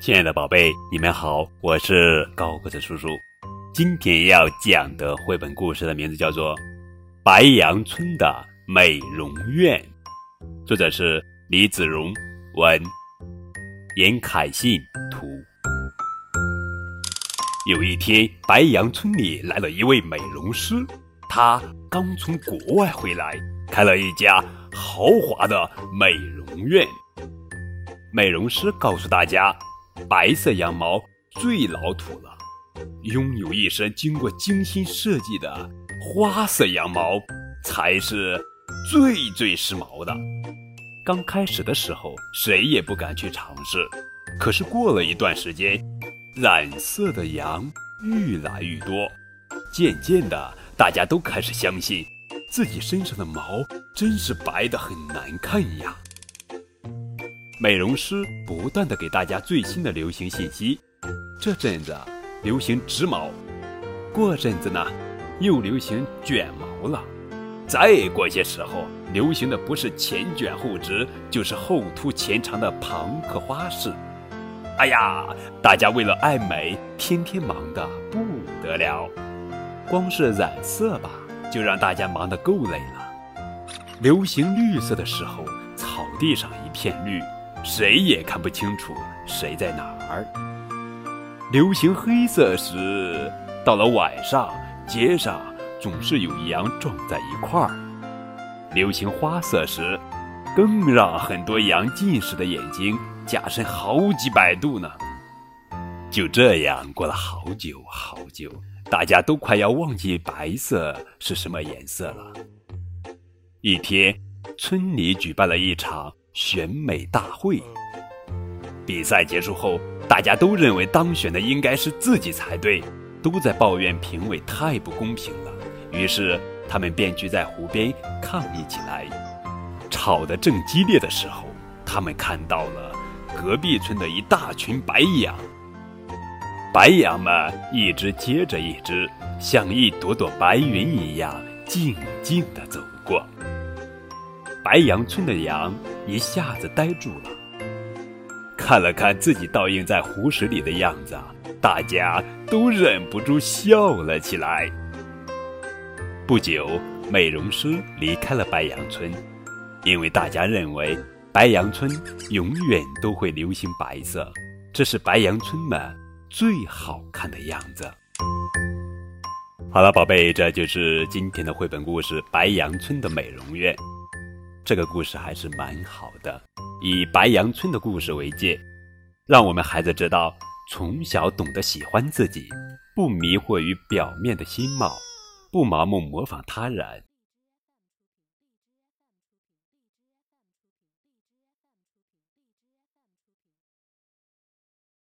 亲爱的宝贝，你们好，我是高个子叔叔。今天要讲的绘本故事的名字叫做《白杨村的美容院》，作者是李子荣，文，严凯信图。有一天，白杨村里来了一位美容师，他刚从国外回来，开了一家豪华的美容院。美容师告诉大家。白色羊毛最老土了，拥有一身经过精心设计的花色羊毛才是最最时髦的。刚开始的时候，谁也不敢去尝试。可是过了一段时间，染色的羊越来越多，渐渐的，大家都开始相信自己身上的毛真是白的很难看呀。美容师不断的给大家最新的流行信息，这阵子流行直毛，过阵子呢又流行卷毛了，再过些时候流行的不是前卷后直，就是后凸前长的庞克花式。哎呀，大家为了爱美，天天忙得不得了，光是染色吧，就让大家忙得够累了。流行绿色的时候，草地上一片绿。谁也看不清楚谁在哪儿。流行黑色时，到了晚上，街上总是有羊撞在一块儿。流行花色时，更让很多羊近视的眼睛加深好几百度呢。就这样过了好久好久，大家都快要忘记白色是什么颜色了。一天，村里举办了一场。选美大会，比赛结束后，大家都认为当选的应该是自己才对，都在抱怨评委太不公平了。于是他们便聚在湖边抗议起来。吵得正激烈的时候，他们看到了隔壁村的一大群白羊。白羊们一只接着一只，像一朵朵白云一样静静地走过。白羊村的羊一下子呆住了，看了看自己倒映在湖水里的样子，大家都忍不住笑了起来。不久，美容师离开了白羊村，因为大家认为白羊村永远都会流行白色，这是白羊村们最好看的样子。好了，宝贝，这就是今天的绘本故事《白羊村的美容院》。这个故事还是蛮好的以白羊村的故事为界让我们孩子知道从小懂得喜欢自己不迷惑于表面的新貌不盲目模仿他人。